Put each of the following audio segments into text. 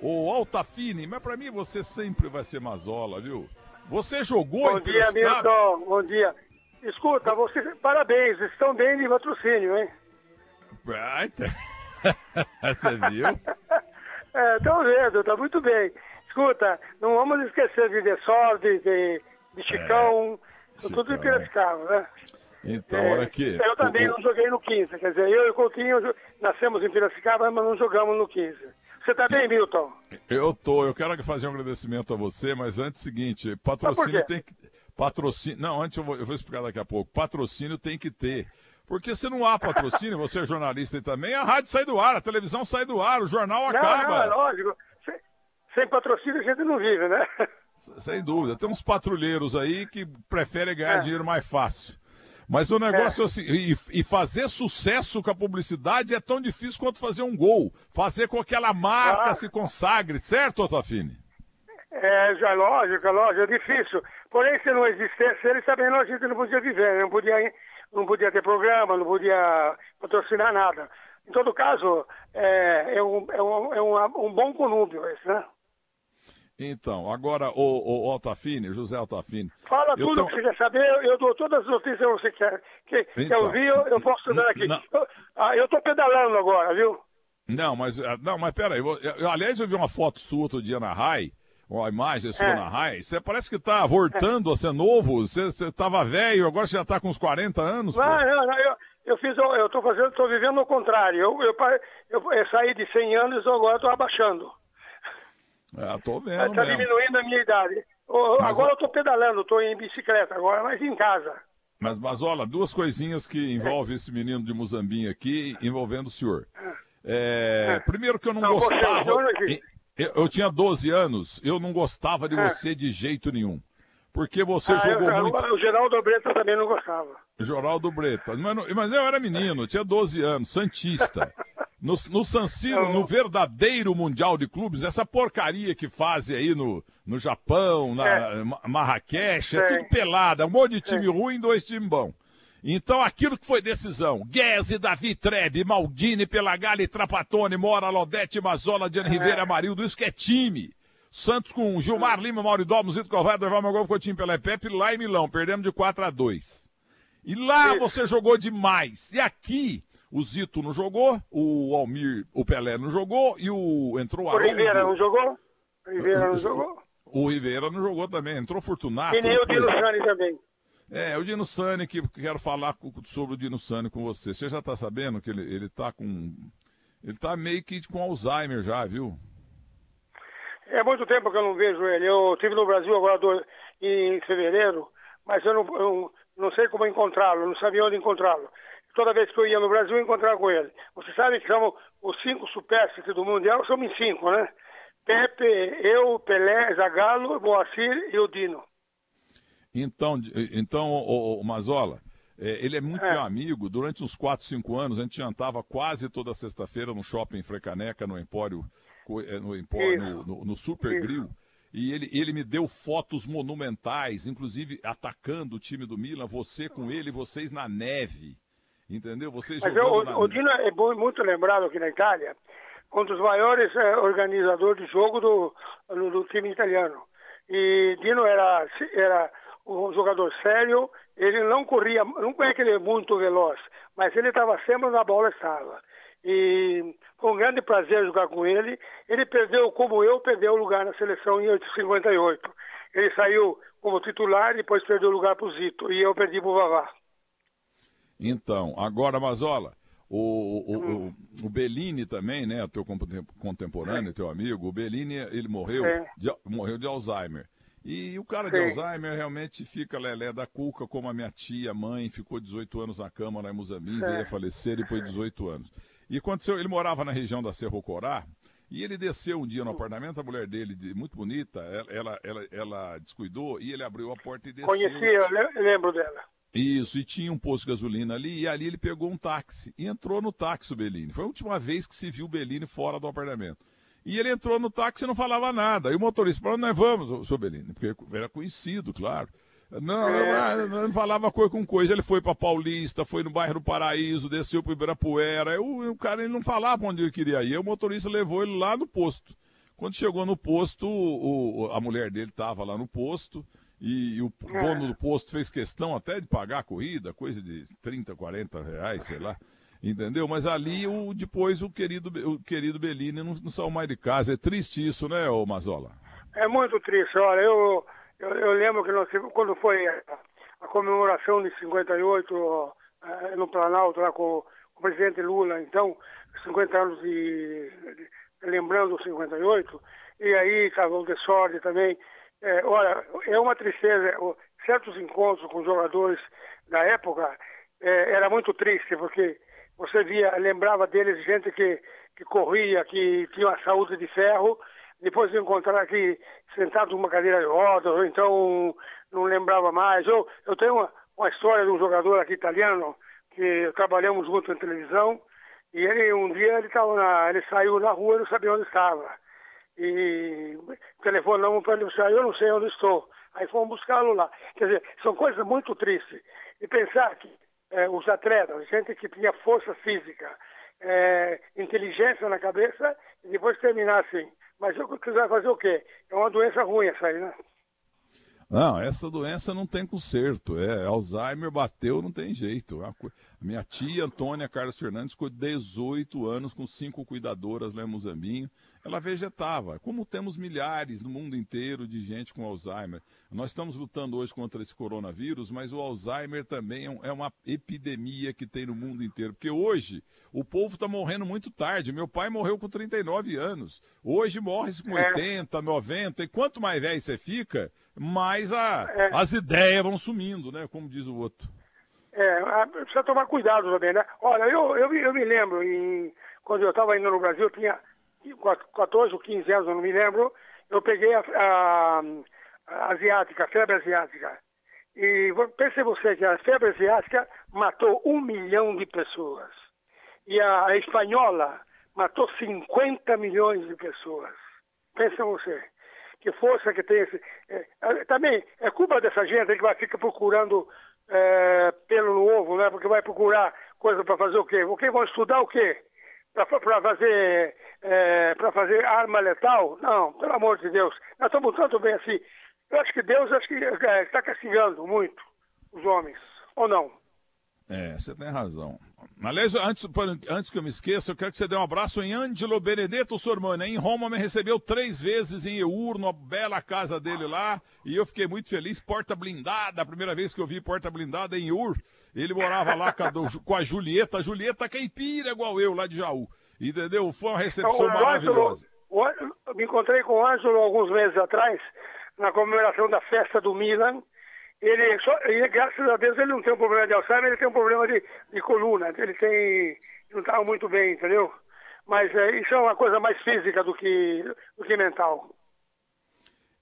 Ô, Altafine, mas pra mim você sempre vai ser Mazola, viu? Você jogou Bom em dia, Piracicaba? Milton. Bom dia. Escuta, você, parabéns, estão bem de patrocínio, hein? Ai, tá- Você viu? É, estão vendo, tá muito bem. Escuta, não vamos esquecer de Dessol, de, de, de Chicão, tudo Chicão. em Piracicaba, né? Então, É, olha aqui. Eu também O- não joguei no 15, quer dizer, eu e o Coutinho nascemos em Piracicaba, mas não jogamos no 15. Você tá bem, Milton? Eu tô, eu quero fazer um agradecimento a você, mas antes seguinte, patrocínio tem que. Patrocínio. Não, antes eu vou, eu vou explicar daqui a pouco. Patrocínio tem que ter. Porque se não há patrocínio, você é jornalista e também, a rádio sai do ar, a televisão sai do ar, o jornal Não, acaba. não, é lógico. Sem, sem patrocínio a gente não vive, né? Sem dúvida. Tem uns patrulheiros aí que preferem ganhar É. dinheiro mais fácil. Mas o negócio é, assim, e, e fazer sucesso com a publicidade é tão difícil quanto fazer um gol. Fazer com que aquela marca Ah. se consagre, certo, Otafine? É, já lógico, é lógico, é difícil. Porém, se não existisse ele, também a gente não podia viver, não podia, não podia ter programa, não podia patrocinar nada. Em todo caso, é, é, um, é, um, é um, um bom conúbio esse, né? Então, agora, o, o Altafine, José Altafine. Fala tudo tão- que você quer saber, eu, eu dou todas as notícias que você quer. Que, Então. eu vi, eu, eu posso dar aqui. Não. Eu, ah, tô pedalando agora, viu? Não, mas, ah, não, mas peraí. eu- eu- aliás, eu vi uma foto sua outro dia na RAI, uma imagem sua É. na RAI. Você parece que tá voltando a ser novo. Você, você tava velho, agora você já tá com uns 40 anos. pô. Não, não, não, eu, eu fiz, eu tô fazendo, tô vivendo o contrário. Eu, eu, eu, eu saí de 100 anos e agora estou abaixando. Ah, tô Está vendo mesmo. diminuindo a minha idade. Mas, agora eu estou pedalando, estou em bicicleta agora, mas em casa. Mas, olha, duas coisinhas que envolvem esse menino de Muzambinho aqui, envolvendo o senhor. É, primeiro que eu não, Não, você, gostava. existe. eu, eu tinha 12 anos, eu não gostava de É. você de jeito nenhum. Porque você Ah, jogou eu- muito. O Geraldo Breta também não gostava. Geraldo Breta. Mas, mas eu era menino, tinha 12 anos, Santista. No, no San Siro, no verdadeiro Mundial de Clubes, essa porcaria que fazem aí no, no Japão, na É. Ma- Marrakech, é tudo pelada, um monte de time ruim e dois times bons. Então, aquilo que foi decisão, Guese, Davi Trebe, Maldini, Pelagali, Trapatone, Mora, Lodete, Mazola, Diane Ribeiro, Amarildo, isso que é time. Santos com Gilmar Lima, Mauridó, Musito Corvaio, Dorval Magol, Coutinho, Pelé Pepe, lá em Milão, perdemos de 4 a 2 E lá Isso. você jogou demais. E aqui, o Zito não jogou, o Almir, o Pelé não jogou, e o entrou o O Ribeira não Haroldo. jogou? O Ribeira não jogou? O Ribeira não jogou também, entrou Fortunato. E nem o Dino Sani também. É, o Dino Sani, que que quero falar sobre o Dino Sani com você. Você já tá sabendo que ele, ele tá com. Ele tá meio que com Alzheimer já, viu? É muito tempo que eu não vejo ele. Eu estive no Brasil agora do- em fevereiro, mas eu não, eu não sei como encontrá-lo, não sabia onde encontrá-lo. Toda vez que eu ia no Brasil, eu encontrava com ele. Você sabe que são os cinco supérstires do Mundial, somos cinco, né? Pepe, eu, Pelé, Zagallo, Moacir e o Dino. Então, então o, Mazola, é, ele é muito É. meu amigo. Durante uns 4, 5 anos, a gente jantava quase toda sexta-feira no shopping Frecaneca, no Empório, é, no, Empório no, no- no Super Isso. Grill. E ele, ele me deu fotos monumentais, inclusive atacando o time do Milan, você com ele, vocês na neve. Entendeu? Vocês Mas eu, jogando na o. Dino é bom- muito lembrado aqui na Itália, um dos maiores eh, organizadores de jogo do, do, do time italiano. E Dino era, era um jogador sério, ele não corria, não é que ele é muito veloz, mas ele estava sempre onde a bola estava. E com grande prazer jogar com ele, ele perdeu, como eu, perdeu o lugar na seleção em 58. Ele saiu como titular, depois perdeu o lugar para o Zito, e eu perdi para o Vavá. Então, agora, Mazola, o, o, Hum. o, o Bellini também, né, teu contem- contemporâneo, teu amigo, o Bellini, ele morreu, É. de, morreu de Alzheimer. E o cara de Sim. Alzheimer realmente fica lelé da cuca, como a minha tia, mãe, ficou 18 anos na cama lá em Muzambique, É. veio a falecer depois de 18 anos. E aconteceu, ele morava na região da Cerro Corá, e ele desceu um dia no apartamento, a mulher dele, de- muito bonita, ela, ela, ela, ela descuidou, e ele abriu a porta e desceu. Conheci, eu le- lembro dela. Isso, e tinha um posto de gasolina ali, e ali ele pegou um táxi e entrou no táxi o Bellini. Foi a última vez que se viu o Bellini fora do apartamento. E ele entrou no táxi e não falava nada. E o motorista, onde nós vamos, seu Bellini? Porque era conhecido, claro. Não, É. não, não falava coisa com coisa. Ele foi para Paulista, foi no bairro do Paraíso, desceu para Ibirapuera. Eu, o cara ele não falava onde ele queria ir. O motorista levou ele lá no posto. Quando chegou no posto, o, a mulher dele estava lá no posto, e, o é. dono do posto fez questão até de pagar a corrida, coisa de 30, 40 reais, sei lá. Entendeu? Mas ali o, depois o querido, o querido Bellini não, não saiu mais de casa. É triste isso, né, ô Mazola? É muito triste. Olha, eu, eu, eu lembro que nós, quando foi a, comemoração de 58 eh, no Planalto, lá com o presidente Lula, então, 50 anos de, de lembrando os 58, e aí estava o Desorde também. É, olha, é uma tristeza. Certos encontros com jogadores da época é, era muito triste, porque você via, lembrava deles gente que, que corria, que tinha uma saúde de ferro, depois de encontrar aqui sentado numa cadeira de rodas, ou então não lembrava mais. Eu, eu tenho uma, uma história de um jogador aqui italiano, que trabalhamos junto em televisão, e ele um dia ele, tava na, ele saiu na rua e não sabia onde estava. E telefonamos para ele, eu não sei onde estou. Aí fomos buscá-lo lá. Quer dizer, são coisas muito tristes. E pensar que é, os atletas, gente que tinha força física, é, inteligência na cabeça, e depois terminar assim. Mas eu quiser fazer o quê? É uma doença ruim essa aí, né? Não, essa doença não tem conserto. É, Alzheimer bateu, não tem jeito. Minha tia Antônia Carlos Fernandes ficou 18 anos com cinco cuidadoras lá em Muzambinho. Ela vegetava. Como temos milhares no mundo inteiro de gente com Alzheimer. Nós estamos lutando hoje contra esse coronavírus, mas o Alzheimer também é, é uma epidemia que tem no mundo inteiro. Porque hoje o povo está morrendo muito tarde. Meu pai morreu com 39 anos. Hoje morre com 80, 90. E quanto mais velho você fica, mais a, é. as ideias vão sumindo, né? Como diz o outro. É, precisa tomar cuidado também, né? Olha, eu, eu, eu me lembro, em, quando eu estava indo no Brasil, tinha 14 ou 15 anos, eu não me lembro, eu peguei a, a, a asiática, a febre asiática. E pense você que a febre asiática matou um milhão de pessoas. E a, a espanhola matou 50 milhões de pessoas. Pensa você que força que tem esse. É, é, também é culpa dessa gente que vai ficar procurando é, pelo ovo, né? Porque vai procurar coisa para fazer o quê? O que vão estudar o quê? Para fazer é, fazer arma letal? Não, pelo amor de Deus. Nós estamos tanto bem assim. Eu acho que Deus acho que é, está castigando muito os homens, ou não? É, você tem razão. Aliás, antes, antes que eu me esqueça, eu quero que você dê um abraço em Angelo Benedetto Sormani. Em Roma me recebeu três vezes em Eur, numa bela casa dele lá, e eu fiquei muito feliz. Porta blindada, a primeira vez que eu vi porta blindada em Eur. Ele morava lá com a, com a Julieta, a Julieta caipira igual eu, lá de Jaú. Entendeu? Foi uma recepção maravilhosa. Ângelo, me encontrei com o Ângelo alguns meses atrás, na comemoração da festa do Milan ele, só, ele, graças a Deus, ele não tem um problema de Alzheimer, ele tem um problema de, de coluna. Ele tem. não está muito bem, entendeu? Mas é, isso é uma coisa mais física do que, do que mental.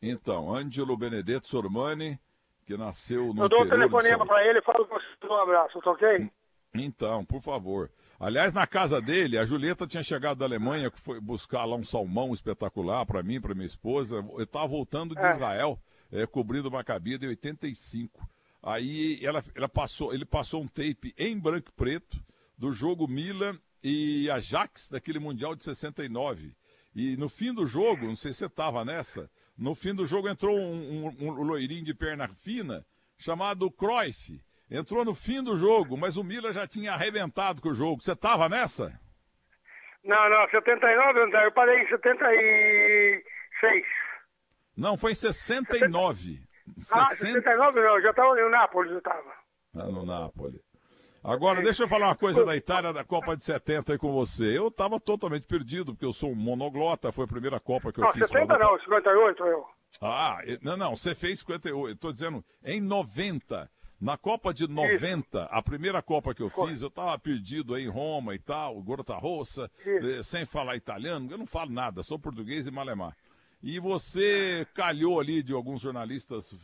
Então, Ângelo Benedetto Sormani, que nasceu no. Eu dou um telefonema para ele e falo que você um abraço, tá ok? Então, por favor. Aliás, na casa dele, a Julieta tinha chegado da Alemanha, que foi buscar lá um salmão espetacular para mim, para minha esposa. Eu estava voltando de é. Israel é, cobrindo uma cabida em 85. Aí ela, ela passou, ele passou um tape em branco e preto do jogo Milan e Ajax daquele Mundial de 69. E no fim do jogo, não sei se você estava nessa, no fim do jogo entrou um, um, um loirinho de perna fina chamado Cruyff. Entrou no fim do jogo, mas o Milan já tinha arrebentado com o jogo. Você estava nessa? Não, não, 79 eu parei em 76. Não, foi em 69. Ah, 69 não, já estava no Nápoles, eu estava. Ah, no Nápoles. Agora, deixa eu falar uma coisa da Itália, da Copa de 70 aí com você. Eu estava totalmente perdido, porque eu sou um monoglota, foi a primeira Copa que eu não, fiz. 70 não, 58 eu. Ah, não, não, você fez 58. Estou dizendo, em 90. Na Copa de 90, Isso. a primeira Copa que eu fiz, eu estava perdido aí em Roma e tal, Gorta Rossa, eh, sem falar italiano, eu não falo nada, sou português e malemar. E você calhou ali de alguns jornalistas,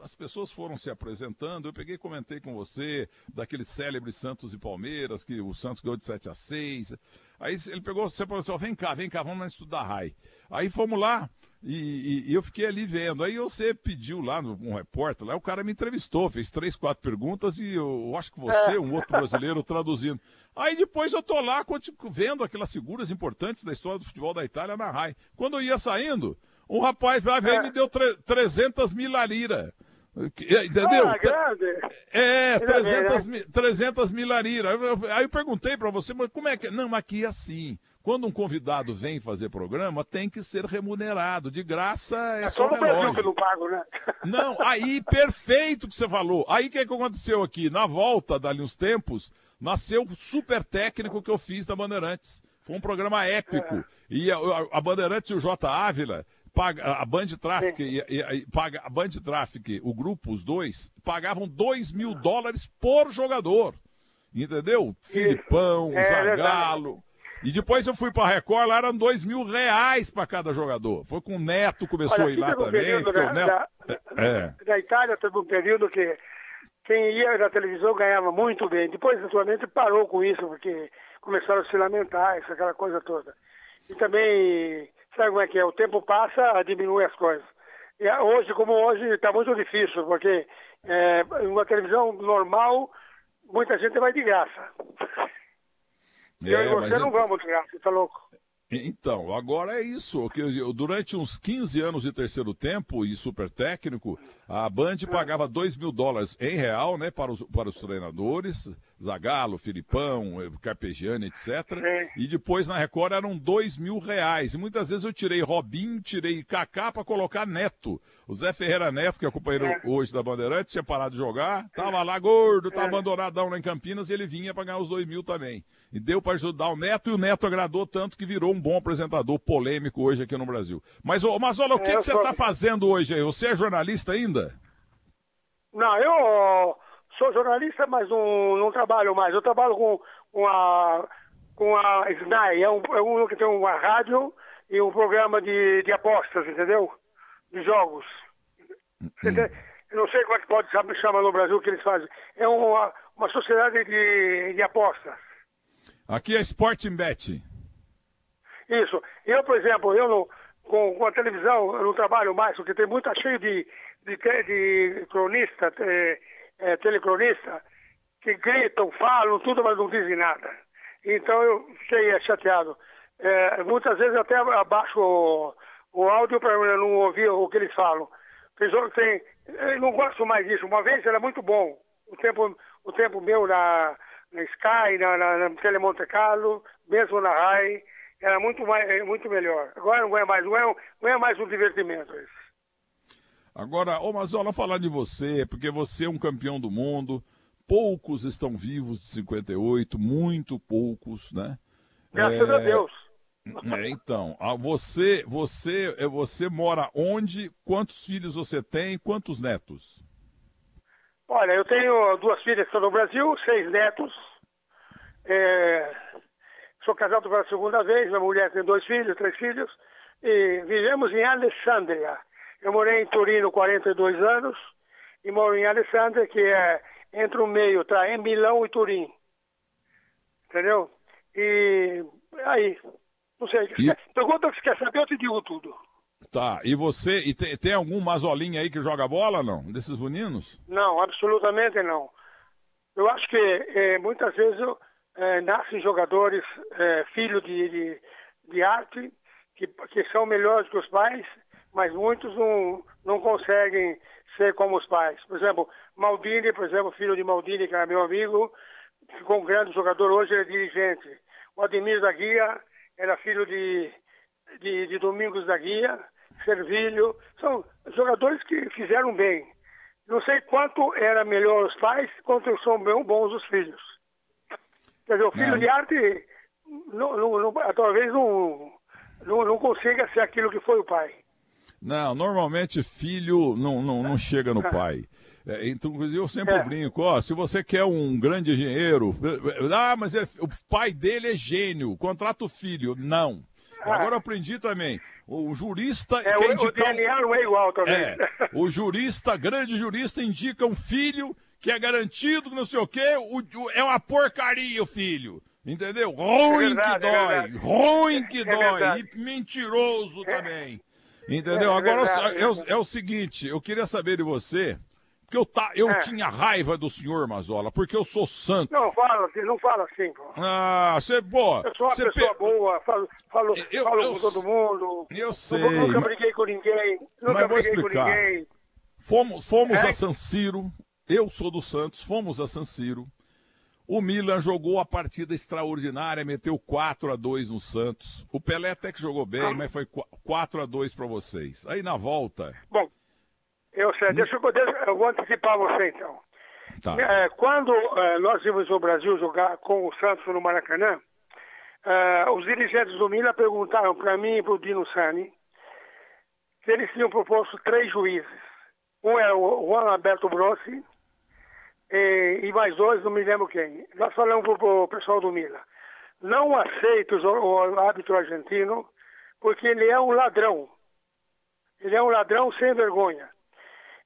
as pessoas foram se apresentando, eu peguei e comentei com você daquele célebre Santos e Palmeiras, que o Santos ganhou de 7 a 6. Aí ele pegou, você falou assim, vem cá, vem cá, vamos estudar RAI. Aí fomos lá, E, e, e, eu fiquei ali vendo. Aí você pediu lá, um repórter, lá o cara me entrevistou, fez três, quatro perguntas e eu, eu acho que você, um outro brasileiro, traduzindo. Aí depois eu tô lá vendo aquelas figuras importantes da história do futebol da Itália na RAI. Quando eu ia saindo, um rapaz lá veio e me deu 300 mil lira. Entendeu? Ah, grande. É, 300, mil, 300 mil lira. Aí eu perguntei para você, mas como é que. Não, aqui é assim. Quando um convidado vem fazer programa, tem que ser remunerado. De graça é, é só, só no relógio. Brasil que não pago, né? Não, aí, perfeito que você falou. Aí o que, que aconteceu aqui? Na volta, dali uns tempos, nasceu o super técnico que eu fiz da Bandeirantes. Foi um programa épico. É. E a, a, Bandeirantes e o J. Ávila paga, a Band Traffic e, e, e, paga, a Band Traffic, o grupo, os dois, pagavam 2 mil dólares por jogador. Entendeu? Isso. Filipão, é, Zagalo. E depois eu fui para Record, lá eram 2 mil reais para cada jogador. Foi com o Neto, começou Olha, a ir lá também. Um da, Neto... da, é. da Itália teve um período que quem ia na televisão ganhava muito bem. Depois, naturalmente, parou com isso, porque começaram a se lamentar, essa aquela coisa toda. E também Sabe como é que é? O tempo passa, diminui as coisas. E hoje, como hoje, está muito difícil, porque é, uma televisão normal, muita gente vai de graça. É, eu e você não é... vamos de graça, tá louco? Então, agora é isso. Que durante uns 15 anos de terceiro tempo e super técnico, a Band pagava 2 mil dólares em real né, para, os, para os treinadores, Zagalo, Filipão, eh, Carpegiani, etc. E depois na Record eram 2 mil reais. E muitas vezes eu tirei Robinho, tirei Kaká para colocar Neto. O Zé Ferreira Neto, que é o companheiro é. hoje da Bandeirante, tinha parado de jogar, tava lá gordo, tava é. abandonadão lá em Campinas e ele vinha para ganhar os 2 mil também. E deu para ajudar o Neto e o Neto agradou tanto que virou um bom apresentador polêmico hoje aqui no Brasil. Mas, ô, Mazola, o que, é, que você está fazendo hoje aí? Você é jornalista ainda? Não, eu sou jornalista, mas não, não trabalho mais. Eu trabalho com, com a, com a SNAI, é um, é um que tem uma rádio e um programa de, de apostas, entendeu? De jogos. Hum. Eu não sei como é que pode chamar no Brasil o que eles fazem. É uma, uma sociedade de, de apostas. Aqui é Sporting Bet. Isso. Eu, por exemplo, eu não, com, com a televisão eu não trabalho mais, porque tem muito cheio de, de, de cronista, é, é, telecronista, que gritam, falam, tudo, mas não dizem nada. Então eu fiquei chateado. É, muitas vezes até abaixo o, o áudio para eu não ouvir o que eles falam. Tem, tem, eu não gosto mais disso. Uma vez era muito bom. O tempo, o tempo meu na, na Sky, na, na, na Tele Monte Carlo, mesmo na RAI, era muito, mais, muito melhor. Agora não é mais, não é, não é mais um divertimento isso. Agora, ô Mazola, falar de você, porque você é um campeão do mundo, poucos estão vivos de 58, muito poucos, né? Graças é... a Deus. É, então, você, você, é, você mora onde? Quantos filhos você tem? Quantos netos? Olha, eu tenho duas filhas que estão no Brasil, seis netos. É, sou casado pela segunda vez, minha mulher tem dois filhos, três filhos. E vivemos em Alessandria. Eu morei em Turino 42 anos e moro em Alessandria, que é entre o meio, tá? Em Milão e Turim. Entendeu? E aí, não sei. E... Pergunta o que você quer saber, eu te digo tudo. Tá, e você, e tem, tem algum mazolinho aí que joga bola, não? Desses meninos? Não, absolutamente não. Eu acho que é, muitas vezes é, nascem jogadores, é, filhos de, de, de, arte, que, que são melhores que os pais, mas muitos não, não conseguem ser como os pais. Por exemplo, Maldini, por exemplo, filho de Maldini, que era meu amigo, ficou um grande jogador, hoje ele é dirigente. O Ademir da Guia era filho de, de, de Domingos da Guia, Servilho, são jogadores que fizeram bem. Não sei quanto era melhor os pais, quanto são bons os filhos. Quer dizer, o filho de arte não, não, não, talvez não, não, não consiga ser aquilo que foi o pai. Não, normalmente filho não, não, não chega no pai. É, então, eu sempre é. brinco, ó, se você quer um grande engenheiro, ah, mas é, o pai dele é gênio, contrata o filho. Não. Ah. Agora eu aprendi também. O jurista. É, o, indicar... o DNA não é igual também. É, o jurista, grande jurista, indica um filho que é garantido, não sei o quê, o, o, é uma porcaria o filho. Entendeu? Ruim é verdade, que é dói, ruim que é dói. E mentiroso também. Entendeu? É, Agora é, é, é, o seguinte, eu queria saber de você, porque eu, tá, eu é. tinha raiva do senhor Mazola, porque eu sou santo. Não fala assim, não fala assim, pô. Ah, você, pô. Eu sou uma pessoa pe... boa, falo, falo, eu, falo eu, com todo mundo. Eu sei. Nunca mas... briguei com ninguém. Nunca mas com ninguém. Fomos, fomos é? a San Siro, eu sou do Santos, fomos a San Siro. O Milan jogou a partida extraordinária, meteu 4 a 2 no Santos. O Pelé até que jogou bem, ah. mas foi 4 a 2 para vocês. Aí na volta. Bom, eu sei, deixa, eu, deixa, eu vou antecipar você então. Tá. É, quando é, nós vimos o Brasil jogar com o Santos no Maracanã, é, os dirigentes do Milan perguntaram para mim e para o Dino Sani se eles tinham proposto três juízes. Um era o Juan Alberto Brossi, e, e mais dois, não me lembro quem. Nós falamos para o pessoal do Mila. Não aceito o árbitro argentino, porque ele é um ladrão. Ele é um ladrão sem vergonha.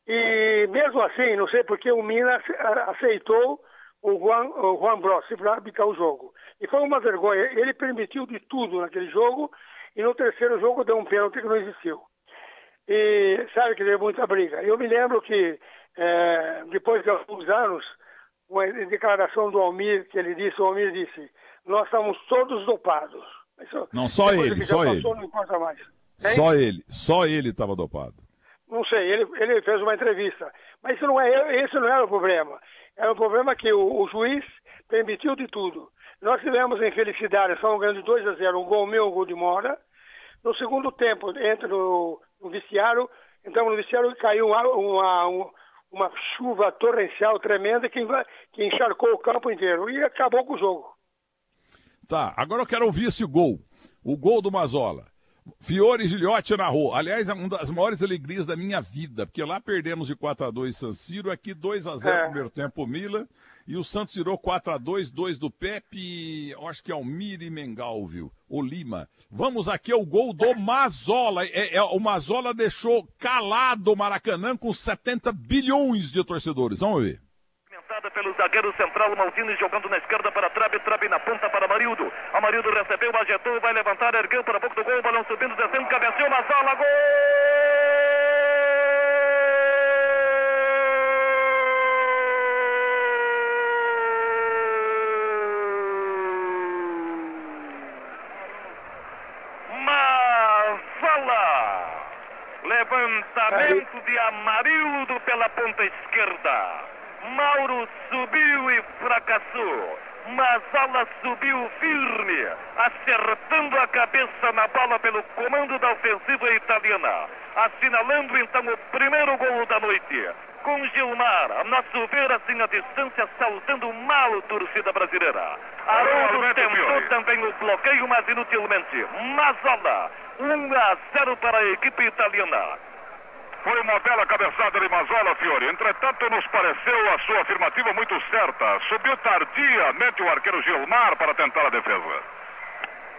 E mesmo assim, não sei porque o Milan aceitou o Juan, o Juan Brossi para arbitrar o jogo. E foi uma vergonha. Ele permitiu de tudo naquele jogo e no terceiro jogo deu um pênalti que não existiu. E sabe que deu muita briga. Eu me lembro que é, depois de alguns anos, uma declaração do Almir, que ele disse, o Almir disse, nós estamos todos dopados. Isso, não, só ele, só passou, ele. Não importa mais. Só ele, só ele estava dopado. Não sei, ele, ele fez uma entrevista. Mas isso não é, esse não era o problema. Era o problema que o, o juiz permitiu de tudo. Nós tivemos a infelicidade, estamos ganhando 2 a 0, um gol meu, um gol de Mora. No segundo tempo, entra no, no então no vestiário caiu uma, uma, uma chuva torrencial tremenda que, que encharcou o campo inteiro e acabou com o jogo. Tá, agora eu quero ouvir esse gol. O gol do Mazola. Fiore Gilhote narrou. Aliás, é uma das maiores alegrias da minha vida, porque lá perdemos de 4 a 2 San Siro, aqui 2 a 0 é. primeiro tempo Mila, e o Santos tirou 4 a 2 2 do Pepe, acho que é o Miri Mengal, viu? O Lima. Vamos aqui ao gol do Mazola. É, é, o Mazola deixou calado o Maracanã com 70 bilhões de torcedores. Vamos ver pelo zagueiro central, Maldini jogando na esquerda para Trabe, Trabe na ponta para Amarildo. Amarildo recebeu, ajetou, vai levantar, ergueu para a boca do gol, balão subindo, descendo, cabeceou, Mazola, gol! Levantamento de Amarildo pela ponta esquerda. Mauro subiu e fracassou. Mazala subiu firme, acertando a cabeça na bola pelo comando da ofensiva italiana, assinalando então o primeiro gol da noite. Com Gilmar, a nosso ver assim a distância, saltando mal torcida brasileira. Haroldo tentou também o bloqueio, mas inutilmente. Mazala, 1 a 0 para a equipe italiana. Foi uma bela cabeçada de Mazola, Fiore. Entretanto, nos pareceu a sua afirmativa muito certa. Subiu tardiamente o arqueiro Gilmar para tentar a defesa.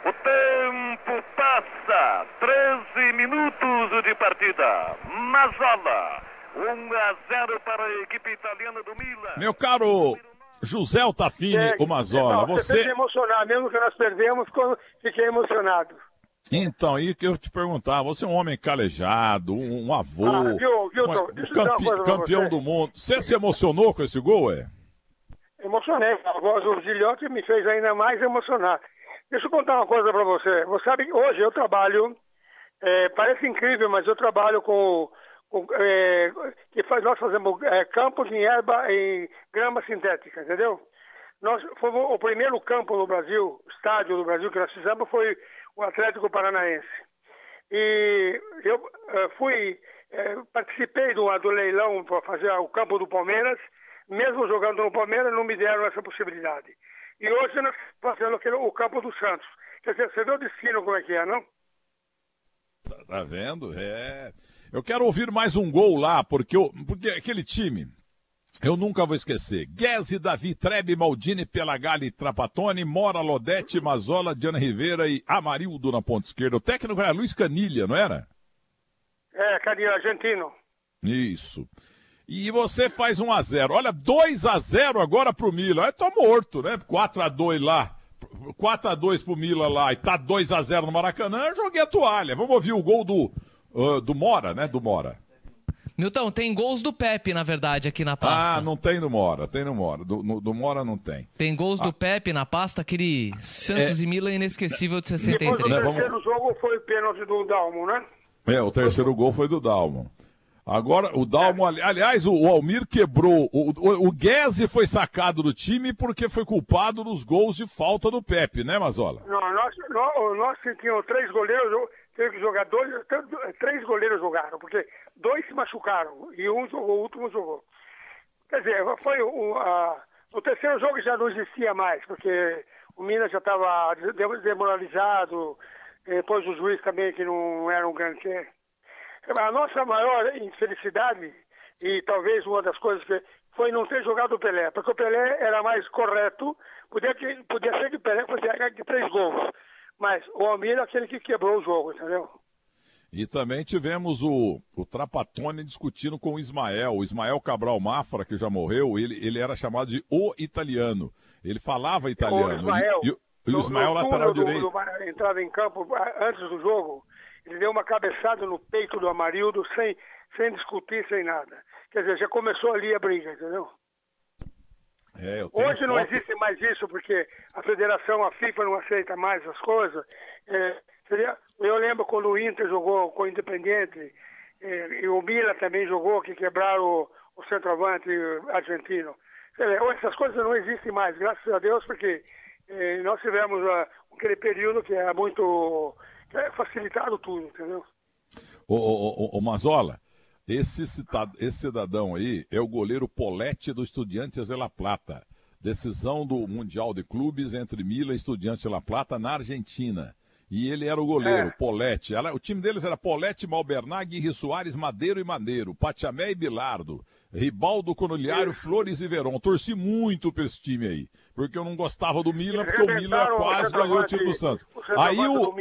O tempo passa. 13 minutos de partida. Mazola. 1 a 0 para a equipe italiana do Milan. Meu caro José Altafini, é, o Mazola, não, você... Você emocionar, mesmo que nós perdemos, fiquei emocionado. Então, e que eu te perguntar, você é um homem calejado, um, um avô, ah, viu, viu, um, um campe, campeão do mundo. Você se emocionou com esse gol, é? Emocionei. A voz do Gilhote me fez ainda mais emocionar. Deixa eu contar uma coisa para você. Você sabe que hoje eu trabalho, é, parece incrível, mas eu trabalho com, com é, que faz, nós fazemos é, campos em erva e grama sintética, entendeu? Nós fomos o primeiro campo no Brasil, estádio no Brasil que nós fizemos foi o Atlético Paranaense. E eu uh, fui, uh, participei do, do leilão para fazer o campo do Palmeiras, mesmo jogando no Palmeiras, não me deram essa possibilidade. E hoje nós fazendo aquele, o campo do Santos. Quer dizer, você vê o destino como é que é, não? Tá, tá vendo? É. Eu quero ouvir mais um gol lá, porque, eu, porque aquele time, eu nunca vou esquecer. Guese, Davi, Trebe, Maldini, Pelagali, Trapatone, Mora, Lodete, Mazola, Diana Rivera e Amarildo na ponta esquerda. O técnico era Luiz Canilha, não era? É, Canilha, argentino. Isso. E você faz 1 a 0 Olha, 2 a 0 agora pro Milan. Aí tô morto, né? 4 a 2 lá. 4 a 2 pro Milan lá e tá 2 a 0 no Maracanã, eu joguei a toalha. Vamos ouvir o gol do Uh, do Mora, né? Do Mora. Milton, tem gols do Pepe, na verdade, aqui na pasta. Ah, não tem no Mora, tem no Mora. Do, no, do Mora não tem. Tem gols ah. do Pepe na pasta, aquele Santos é... e Milan inesquecível de 63. Depois, o terceiro jogo foi o pênalti do Dalmo, né? É, o terceiro gol foi do Dalmo. Agora, o Dalmo, aliás, o, Almir quebrou. O, o, o Guese foi sacado do time porque foi culpado nos gols de falta do Pepe, né, Mazola? Não, nós, nós, nós tínhamos três goleiros, teve que jogar dois, três goleiros jogaram, porque dois se machucaram e um jogou, o último jogou. Quer dizer, foi o, a, o terceiro jogo já não existia mais, porque o Minas já estava demoralizado, depois o juiz também, que não era um grande a nossa maior infelicidade, e talvez uma das coisas que foi não ter jogado o Pelé, porque o Pelé era mais correto, podia, que, podia ser que o Pelé fosse de três gols, mas o Almir é aquele que quebrou o jogo, entendeu? E também tivemos o, o Trapatone discutindo com o Ismael. O Ismael Cabral Mafra, que já morreu, ele, ele era chamado de o italiano. Ele falava italiano. O Ismael, e, e, e o Ismael, lateral do, direito. Do, entrava em campo antes do jogo, ele deu uma cabeçada no peito do Amarildo sem, sem discutir, sem nada. Quer dizer, já começou ali a briga, entendeu? É, Hoje foto... não existe mais isso, porque a federação, a FIFA não aceita mais as coisas. É, eu lembro quando o Inter jogou com o Independiente, é, e o Mila também jogou, que quebraram o, o centroavante argentino. Essas coisas não existem mais, graças a Deus, porque é, nós tivemos uh, aquele período que era muito é facilitado tudo, entendeu? Ô, ô, ô, ô Mazola, esse, citado, esse cidadão aí é o goleiro Polete do Estudiantes de La Plata. Decisão do Mundial de Clubes entre Mila e Estudiantes de La Plata na Argentina. E ele era o goleiro, é. Polete. o time deles era Polete, Malbernag, Guirri Soares, Madeiro e Maneiro, Patiamé e Bilardo, Ribaldo, Conoliário, Flores e Verón. Torci muito pra esse time aí, porque eu não gostava do Milan, porque o Milan quase ganhou o time do Santos. Aí o,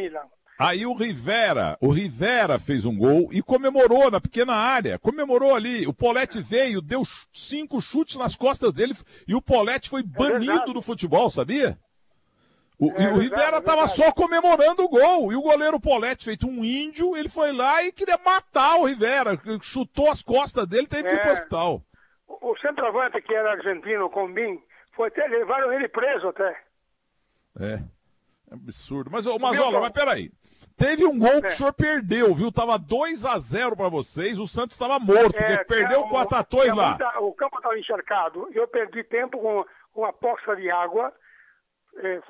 Aí o Rivera, o Rivera fez um gol e comemorou na pequena área. Comemorou ali. O Polete veio, deu cinco chutes nas costas dele e o Polete foi banido é do futebol, sabia? O, é, e o Rivera estava só comemorando o gol. E o goleiro Polete, feito um índio, ele foi lá e queria matar o Rivera. Chutou as costas dele teve que ir pro é. hospital. O centroavante, que era argentino, com Bin, foi até, levaram ele preso até. É. É absurdo. Mas, ô, Mazola, mas peraí. Teve um gol que é. o senhor perdeu, viu? Tava 2 a 0 para vocês, o Santos estava morto, porque é, perdeu o 4 x 2 lá. Muita, o campo estava encharcado, eu perdi tempo com uma poça de água. É,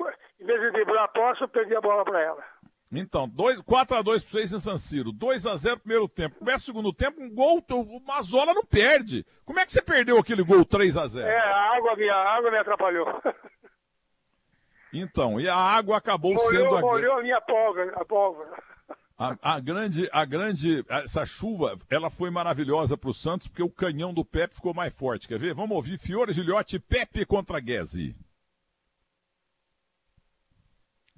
em vez de driblar a poça, eu perdi a bola para ela. Então, 4 x 2 para vocês em San Siro, 2 x 0 primeiro tempo. Começa o segundo tempo, um gol, o Mazola não perde. Como é que você perdeu aquele gol 3 x 0 É, a água, a água me atrapalhou. Então, e a água acabou molhou, sendo. A... Molhou a minha pólvora. A, pólvora. A, a, grande, a grande, essa chuva, ela foi maravilhosa para o Santos, porque o canhão do Pepe ficou mais forte. Quer ver? Vamos ouvir Fiore Gilhote, Pepe contra Guese.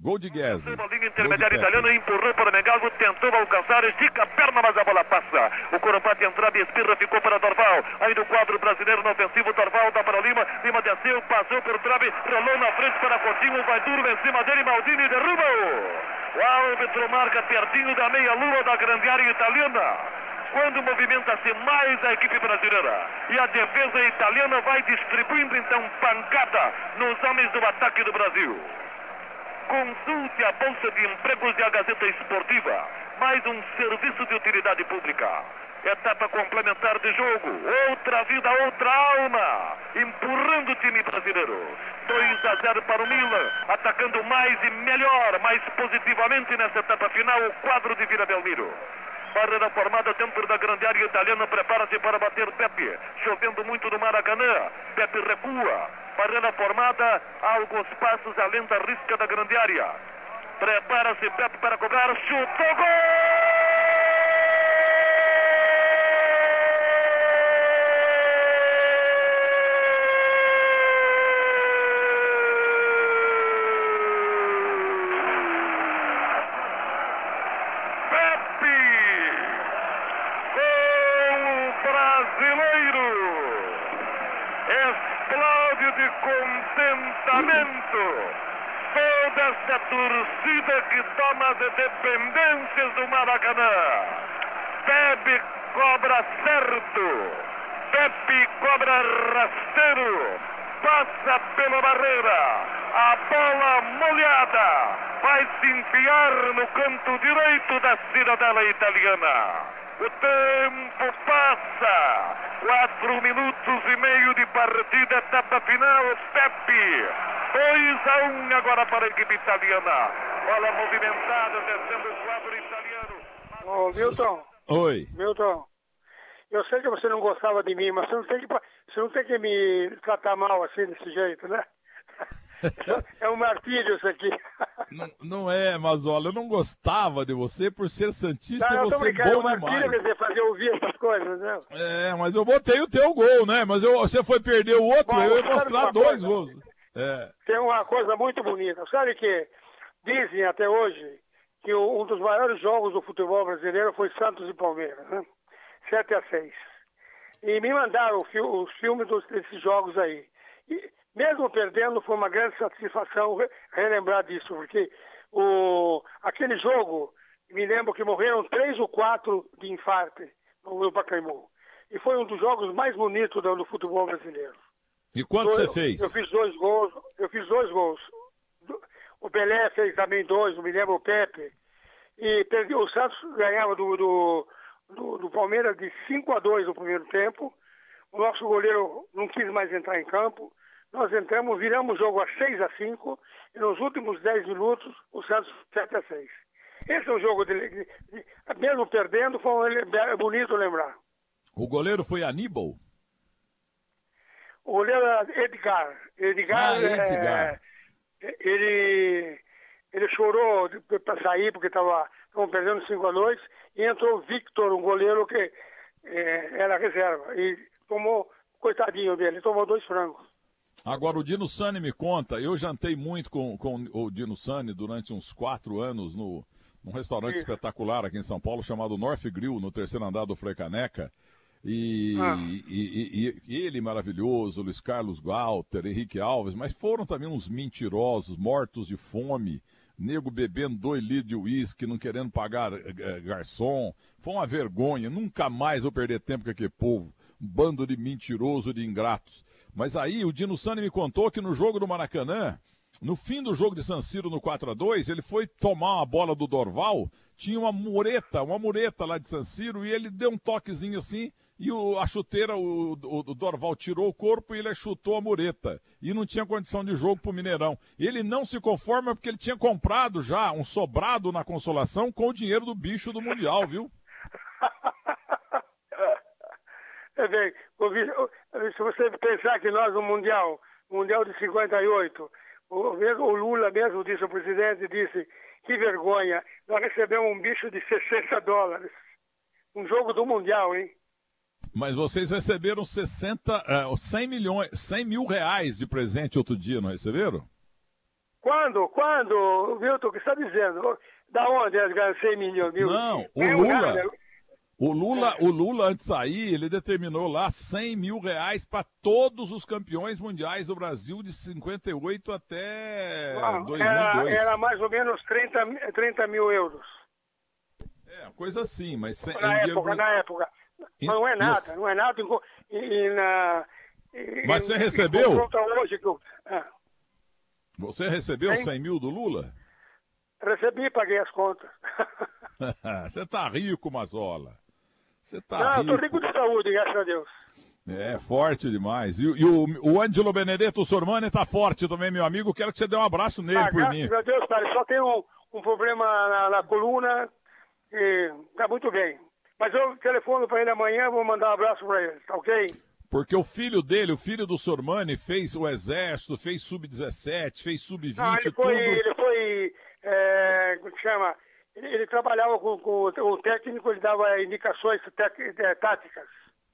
Gol de Guese. Uma linha intermediária italiana empurrou para Mengalvo, tentou alcançar, estica a perna, mas a bola passa. O Coropate entrava e espirra, ficou para Dorval. Ainda o quadro brasileiro no ofensivo, Dorval dá para Lima. Lima desceu, passou por trave, rolou na frente para Coutinho, vai duro em cima dele, Maldini derruba-o. O árbitro marca pertinho da meia-lua da grande área italiana quando movimenta-se mais a equipe brasileira. E a defesa italiana vai distribuindo então pancada nos homens do ataque do Brasil. Consulte a Bolsa de Empregos e a Gazeta Esportiva. Mais um serviço de utilidade pública. Etapa complementar de jogo. Outra vida, outra alma. Empurrando o time brasileiro. 2 a 0 para o Milan. Atacando mais e melhor, mais positivamente nessa etapa final, o quadro de Vila Belmiro. Barreira formada dentro da grande área italiana. Prepara-se para bater Pepe. Chovendo muito no Maracanã. Pepe recua. Barreira formada, alguns passos além da risca da grande área. Prepara-se Pepe para cobrar, chutou, gol! Dependências do Maracanã. Vitrebe cobra certo. Pepe cobra rasteiro. Passa pela barreira. A bola molhada. Vai se enfiar no canto direito da cidadela italiana. O tempo passa. Quatro minutos e meio de partida, etapa final. Pepe. 2 a 1 um agora para a equipe italiana. Bola movimentada, descendo o quadro italiano. Ô, Milton, Oi. Milton, eu sei que você não gostava de mim, mas você não tem que, você não tem que me tratar mal assim, desse jeito, né? É um martírio isso aqui. Não, não é, Mazola, eu não gostava de você por ser Santista Não, e você brincando, é um bom martírio quer demais. dizer, fazer ouvir essas coisas, né? É, mas eu botei o teu gol, né? Mas eu- você foi perder o outro, Bom, eu ia mostrar dois coisa? gols. É. Tem uma coisa muito bonita. Sabe que dizem até hoje que um dos maiores jogos do futebol brasileiro foi Santos e Palmeiras, né? 7 a 6. E me mandaram os filmes desses jogos aí. E mesmo perdendo, foi uma grande satisfação re- relembrar disso, porque o, aquele jogo, me lembro que morreram três ou quatro de infarto no, Pacaembu. E foi um dos jogos mais bonitos do, futebol brasileiro. E quanto você fez? Eu fiz dois gols. Eu fiz dois gols. O Pelé fez também dois, não me lembro o Pepe. E perdi, o Santos ganhava do, do, do, do Palmeiras de 5 a 2 no primeiro tempo. O nosso goleiro não quis mais entrar em campo. Nós entramos, viramos o jogo a 6 a 5 e nos últimos 10 minutos o Santos 7 a 6. Esse é um jogo, de, de- de- mesmo perdendo, foi um é bonito lembrar. O goleiro foi Aníbal? O goleiro era Edgar. Edgar, Ah, Edgar. é, ele, ele chorou para sair porque estavam perdendo 5 a 2 e entrou o Victor, um goleiro que é, era reserva. E tomou, coitadinho dele, tomou dois frangos. Agora, o Dino Sani me conta, eu jantei muito com, com o Dino Sani durante uns quatro anos no, num restaurante Isso. espetacular aqui em São Paulo chamado North Grill, no terceiro andar do Frei Caneca. E, Ah. e- e- e ele maravilhoso, Luiz Carlos Walter, Henrique Alves, mas foram também uns mentirosos, mortos de fome, nego bebendo dois litros de uísque, não querendo pagar eh, eh, garçom. Foi uma vergonha, nunca mais vou perder tempo com aquele povo. Um bando de mentiroso, de ingratos. Mas aí o Dino Sani me contou que no jogo do Maracanã, no fim do jogo de San Siro no 4 a 2 ele foi tomar uma bola do Dorval, tinha uma mureta, uma mureta lá de San Siro, e ele deu um toquezinho assim, e o- a chuteira, o, o- o Dorval tirou o corpo e ele chutou a mureta. E não tinha condição de jogo pro Mineirão. Ele não se conforma porque ele tinha comprado já um sobrado na consolação com o dinheiro do bicho do Mundial, viu? É bem, se você pensar que nós no Mundial, Mundial de 58, o, o Lula mesmo disse, o presidente disse, que vergonha, nós recebemos um bicho de 60 dólares. Um jogo do Mundial, hein? Mas vocês receberam 60, eh, 100 milhões, 100 mil reais de presente outro dia, não receberam? Quando? Quando? Milton, o que você está dizendo? Da onde eles ganham 100 milhões? Mil? Não, o Lula- cara, O Lula, o Lula, antes de sair, ele determinou lá 100 mil reais para todos os campeões mundiais do Brasil de 58 até ah, 2002. era, era mais ou menos 30, mi- 30 mil euros. É, coisa assim, mas... sem- Na dinheiro época, na época. Mas não é nada, isso. não é nada. E, e na, e- Mas você recebeu? hoje, ah, Você recebeu Hein? 100 mil do Lula? recebi e paguei as contas. Você tá rico, Mazola. Você tá não, eu tô rico. rico de saúde, graças a Deus. É, forte demais. E, e o, o Ângelo Benedetto Sormani tá forte também, meu amigo. Quero que você dê um abraço nele Ah, por mim. graças a Deus, cara, só tem um, um problema na, na coluna e tá muito bem. Mas eu telefono para ele amanhã, vou mandar um abraço para ele, tá ok? Porque o filho dele, o filho do Sormani, fez o exército, fez sub-17, fez sub-20, Não, ele tudo. foi, ele foi, é, como que chama? Ele, ele trabalhava com, com o técnico, ele dava indicações é, táticas.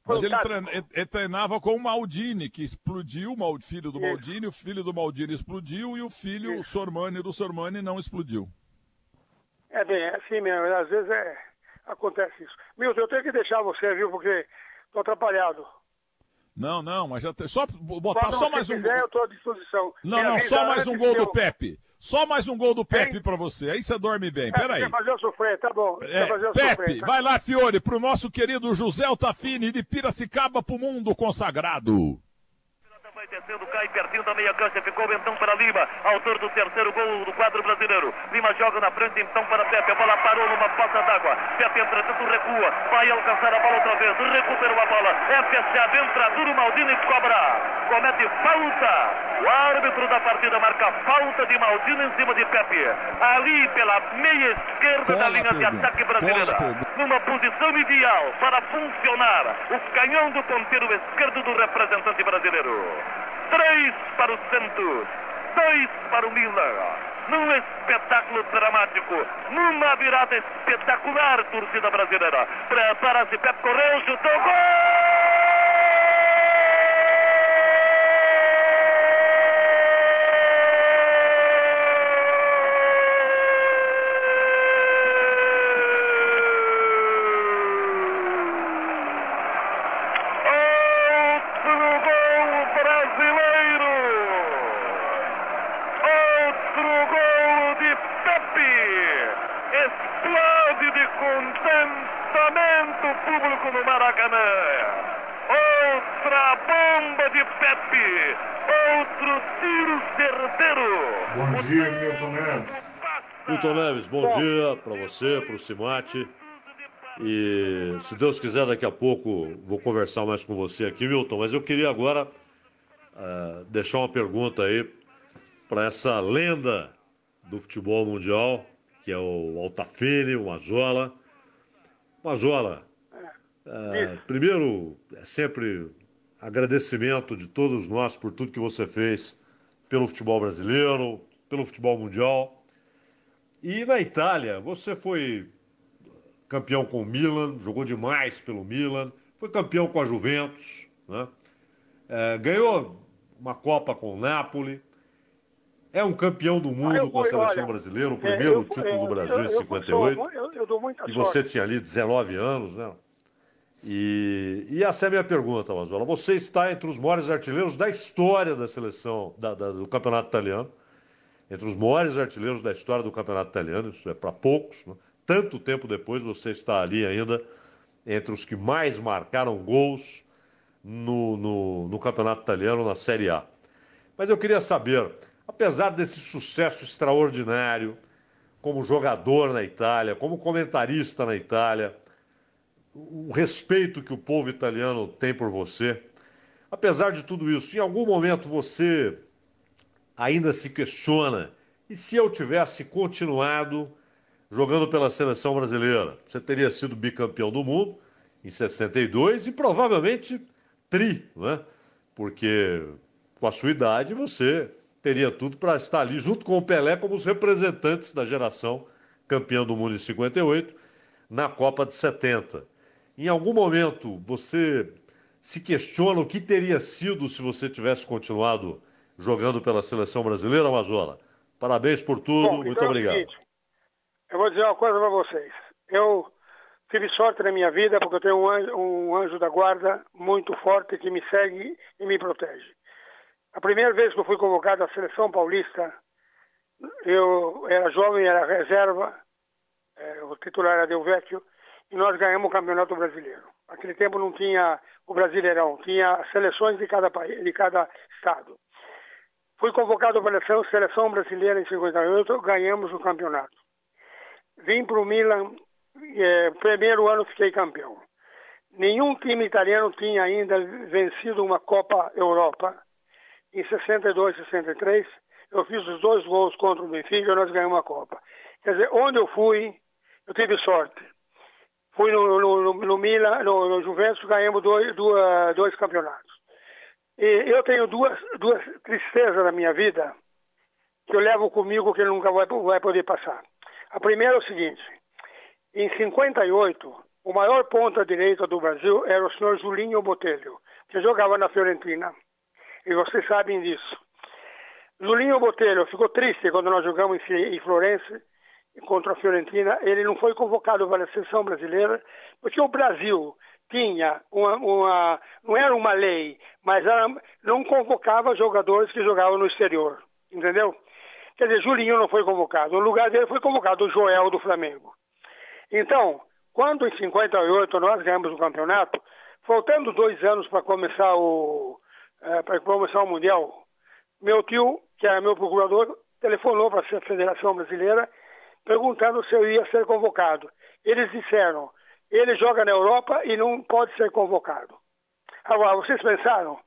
Mas um ele, treinava com o Maldini, que explodiu, o filho do Isso. Maldini, o filho do Maldini explodiu e o filho Isso. Sormani do Sormani não explodiu. É bem, é assim mesmo, às vezes é, acontece isso. Milton, eu tenho que deixar você, viu, porque tô atrapalhado. Não, não, mas já tem, só botar Quando só mais um quiser, eu gol. estou à disposição. Não, não, só mais um gol do eu- Pepe. Só mais um gol do Pepe para você. Aí você dorme bem. Peraí. Quer fazer eu sofrer, tá bom. É, Pepe, sofrer, tá? vai lá, Fiore, pro nosso querido José Altafini de Piracicaba pro mundo consagrado. Vai descendo, cai pertinho da meia cancha, ficou então para Lima, autor do terceiro gol do quadro brasileiro. Lima joga na frente então para Pepe, a bola parou numa poça d'água. Pepe entretanto recua, vai alcançar a bola outra vez, recuperou a bola, é fechado, entra duro, Maldini cobra, comete falta. O árbitro da partida marca falta de Maldini em cima de Pepe. Ali pela meia esquerda Cola da linha de pergunta, ataque cola brasileira. pergunta. Numa posição ideal para funcionar o canhão do ponteiro esquerdo do representante brasileiro. Três para o Santos, dois para o Milan. Num espetáculo dramático, numa virada espetacular, torcida brasileira. Prepara-se, Pepe correu, chutou, Outro gol brasileiro! Outro gol de Pepe! Explode de contentamento o público no Maracanã! Outra bomba de Pepe! Outro tiro certeiro! Bom dia, Milton Neves. Milton Neves, bom dia para você, para o Simate. E se Deus quiser, daqui a pouco vou conversar mais com você aqui, Milton. Mas eu queria agora eh, deixar uma pergunta aí para essa lenda do futebol mundial, que é o Altafine, o Mazola. Mazola, eh, primeiro, é sempre agradecimento de todos nós por tudo que você fez pelo futebol brasileiro, pelo futebol mundial. E na Itália, você foi campeão com o Milan, jogou demais pelo Milan, foi campeão com a Juventus, né? É, ganhou uma Copa com o Napoli, é um campeão do mundo eu com a seleção olha, brasileira, o É, primeiro eu- título é, do Brasil eu- em eu 58. sou- Eu, eu dou muita E sorte. você tinha ali 19 anos, né? E, e essa é a minha pergunta, Mazola. Você está entre os maiores artilheiros da história da seleção, da- da- do campeonato italiano. Entre os maiores artilheiros da história do campeonato italiano, isso é para poucos. Né? Tanto tempo depois, você está ali ainda entre os que mais marcaram gols no, no, no campeonato italiano, na Série A. Mas eu queria saber, apesar desse sucesso extraordinário, como jogador na Itália, como comentarista na Itália, o respeito que o povo italiano tem por você. Apesar de tudo isso, em algum momento você ainda se questiona: e se eu tivesse continuado jogando pela seleção brasileira? Você teria sido bicampeão do mundo em 62 e provavelmente tri, né? Porque com a sua idade você teria tudo para estar ali junto com o Pelé como os representantes da geração campeã do mundo em 58 na Copa de 70. Em algum momento você se questiona o que teria sido se você tivesse continuado jogando pela seleção brasileira, Mazola? Parabéns por tudo, Bom, muito então é obrigado. seguinte, eu vou dizer uma coisa para vocês. Eu tive sorte na minha vida porque eu tenho um anjo, um anjo da guarda muito forte que me segue e me protege. A primeira vez que eu fui convocado à seleção paulista, eu era jovem, era reserva, eh, o titular era Del Vecchio, e nós ganhamos o Campeonato Brasileiro. Naquele tempo não tinha o Brasileirão, tinha seleções de cada país, de cada estado. Fui convocado para a seleção- brasileira em 58, ganhamos o campeonato. Vim para o Milan, eh, primeiro ano fiquei campeão. Nenhum time italiano tinha ainda vencido uma Copa Europa. Em 62, 63, eu fiz os dois gols contra o Benfica e nós ganhamos a Copa. Quer dizer, onde eu fui, eu tive sorte. Fui no, no, no, no Milan, no, no Juventus, ganhamos dois, duas, dois campeonatos. E eu tenho duas, duas tristezas na minha vida que eu levo comigo que nunca vai, vai poder passar. A primeira é o seguinte: em 58, o maior ponta direita do Brasil era o senhor Julinho Botelho, que jogava na Fiorentina. E vocês sabem disso. Julinho Botelho ficou triste quando nós jogamos em Florença contra a Fiorentina. Ele não foi convocado para a seleção brasileira porque o Brasil tinha uma, uma não era uma lei, mas era, não convocava jogadores que jogavam no exterior, entendeu? Quer dizer, Julinho não foi convocado. No lugar dele foi convocado o Joel do Flamengo. Então, quando em 58 nós ganhamos o campeonato, faltando dois anos para começar o eh, para começar o mundial, meu tio, que era meu procurador, telefonou para a Federação Brasileira perguntando se eu ia ser convocado. Eles disseram: ele joga na Europa e não pode ser convocado. Agora, vocês pensaram?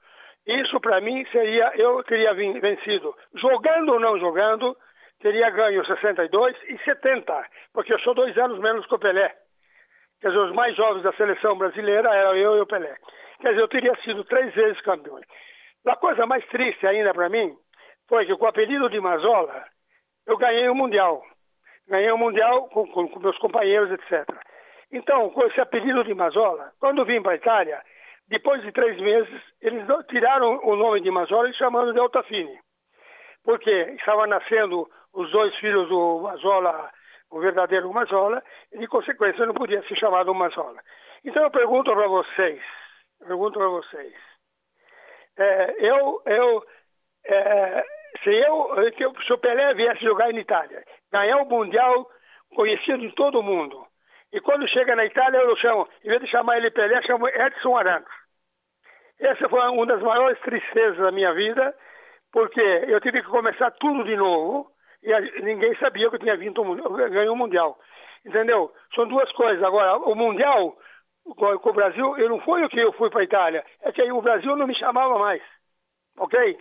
Isso para mim seria, eu teria vencido, jogando ou não jogando, teria ganho 62 e 70, porque eu sou dois anos menos que o Pelé. Quer dizer, os mais jovens da seleção brasileira eram eu e o Pelé. Quer dizer, eu teria sido três vezes campeão. A coisa mais triste ainda para mim foi que com o apelido de Mazola, eu ganhei o Mundial. Ganhei o Mundial com, com- com meus companheiros, etc. Então, com esse apelido de Mazola, quando vim para a Itália, depois de três meses, eles tiraram o nome de Mazola e chamando de Altafine. Porque estavam nascendo os dois filhos do Mazola, o verdadeiro Mazola, e de consequência não podia ser chamado Mazola. Então eu pergunto para vocês, pergunto para vocês, é, eu, eu, é, se eu, se o Pelé viesse jogar na Itália, ganhar o Mundial conhecido de todo mundo, e quando chega na Itália eu chamo, em vez de chamar ele Pelé, chamo Edson Arantes. Essa foi uma das maiores tristezas da minha vida, porque eu tive que começar tudo de novo e ninguém sabia que eu tinha vindo ganhar o Mundial. Entendeu? São duas coisas. Agora, o Mundial com, o Brasil, eu não foi o que eu fui para a Itália, é que aí o Brasil não me chamava mais. Ok?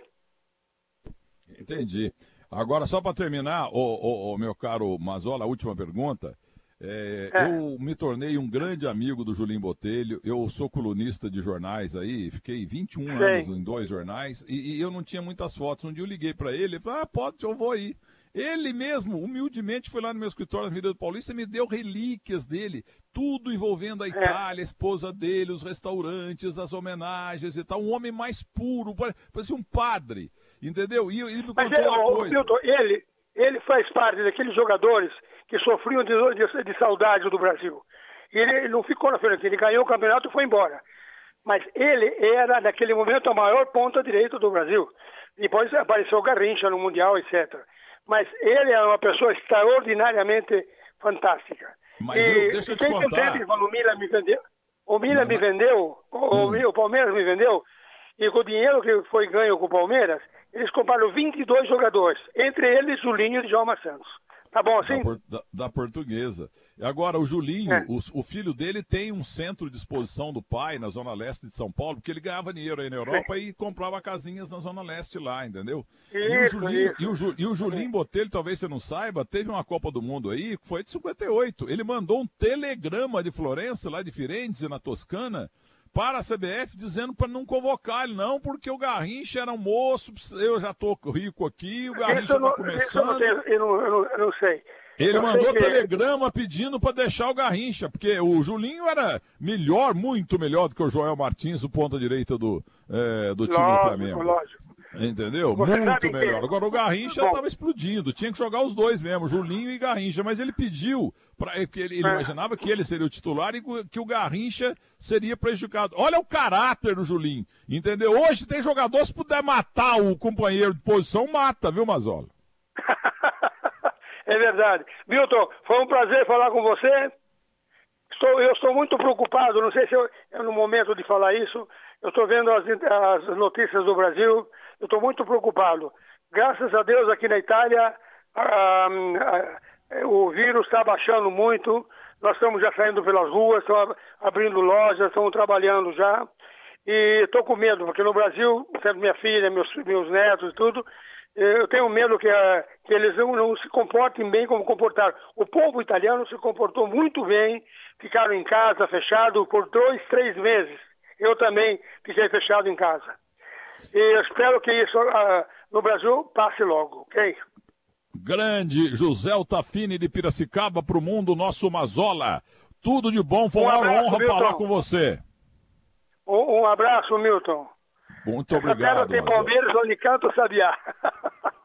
Entendi. Agora, só para terminar, ô, meu caro Mazola, a última pergunta. É, É. Eu me tornei um grande amigo do Julinho Botelho. Eu sou colunista de jornais aí, fiquei 21 Sei. anos em dois jornais e, e eu não tinha muitas fotos. Um dia eu liguei para ele e falei: Ah, pode, eu vou aí. Ele mesmo, humildemente, foi lá no meu escritório na Avenida do Paulista e me deu relíquias dele, tudo envolvendo a Itália, a esposa dele, os restaurantes, as homenagens e tal. Um homem mais puro, pare- parecia um padre, entendeu? E ele me Mas contou é, uma ô, coisa. Milton, ele, ele faz parte daqueles jogadores que sofriam de, de, de saudade do Brasil. E ele, ele não ficou na frente, ele ganhou o campeonato e foi embora. Mas ele era, naquele momento, a maior ponta direita do Brasil. Depois apareceu Garrincha no Mundial, etc. Mas ele era uma pessoa extraordinariamente fantástica. Mas e eu- deixa eu te contar. contente quando o Milan me vendeu. O Milan Não, me vendeu, o, o- o Palmeiras me vendeu, e com o dinheiro que foi ganho com o Palmeiras, eles compraram 22 jogadores, entre eles o Linho de Djalma Santos. Tá bom assim? Da, da- portuguesa. Agora, o Julinho, É. o, o filho dele tem um centro de exposição do pai na Zona Leste de São Paulo, porque ele ganhava dinheiro aí na Europa e comprava casinhas na Zona Leste lá, entendeu? e, o Isso, Julinho, isso. e, o Ju- e o Julinho Botelho, talvez você não saiba, teve uma Copa do Mundo aí, que foi de 58. Ele mandou um telegrama de Florença, lá de Firenze, na Toscana, para a CBF dizendo para não convocar ele, não, porque o Garrincha era um moço, eu já tô rico aqui, o Garrincha eu não, tá isso eu não, começando. tenho- eu não, eu não- eu não sei. Ele Eu mandou que- telegrama pedindo para deixar o Garrincha, porque o Julinho era melhor, muito melhor do que o Joel Martins, o ponta direita do, é, do time do Lógico, Flamengo. lógico. Entendeu? Você muito que- melhor. Agora o Garrincha estava explodindo, tinha que jogar os dois mesmo, Julinho e Garrincha, mas ele pediu, pra, porque ele, ele É. imaginava que ele seria o titular e que o Garrincha seria prejudicado. Olha o caráter do Julinho, entendeu? Hoje tem jogador, se puder matar o companheiro de posição, mata, viu, Mazola? é verdade. Milton, foi um prazer falar com você. Estou, eu estou muito preocupado, não sei se eu, é no momento de falar isso. Eu estou vendo as, as notícias do Brasil, eu estou muito preocupado. Graças a Deus, aqui na Itália, ah, o vírus está baixando muito. Nós estamos já saindo pelas ruas, estamos abrindo lojas, estamos trabalhando já. E estou com medo, porque no Brasil, sendo minha filha, meus, meus netos e tudo, eh, eu tenho medo que, ah, que eles não, não se comportem bem como comportaram. O povo italiano se comportou muito bem, ficaram em casa, fechado, por dois, três meses. Eu também fiquei fechado em casa. E eu espero que isso ah, no Brasil passe logo, ok? Grande José Altafine de Piracicaba para o mundo, nosso Mazola. Tudo de bom, foi Um uma abraço, honra Milton. falar com você. Um, um abraço, Milton. Muito obrigado. tem. Palmeiras onde canta o Sabiá.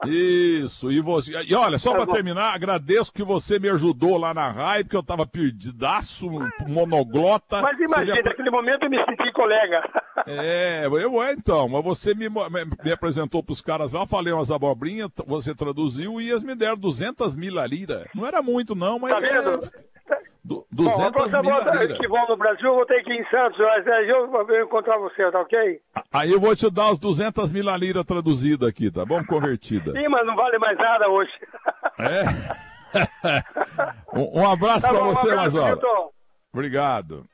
Isso, e você. E olha, só para terminar, agradeço que você me ajudou lá na raia, porque eu tava perdidaço, monoglota. Mas imagina, Seria- naquele momento eu me senti colega. É, eu é então, mas você me, me, me apresentou pros caras lá, falei umas abobrinhas, você traduziu e eles me deram 200 mil lira. Não era muito não, mas Tá vendo? é, du- Bom, a 200 próxima mil volta lira. que vou no Brasil, eu vou ter que ir em Santos, mas aí eu vou encontrar você, tá ok? Aí eu vou te dar os 200 mil lira traduzida aqui, tá bom? Convertida. Sim, mas não vale mais nada hoje. É? um, um abraço Tá pra bom, um você. Milton. Obrigado.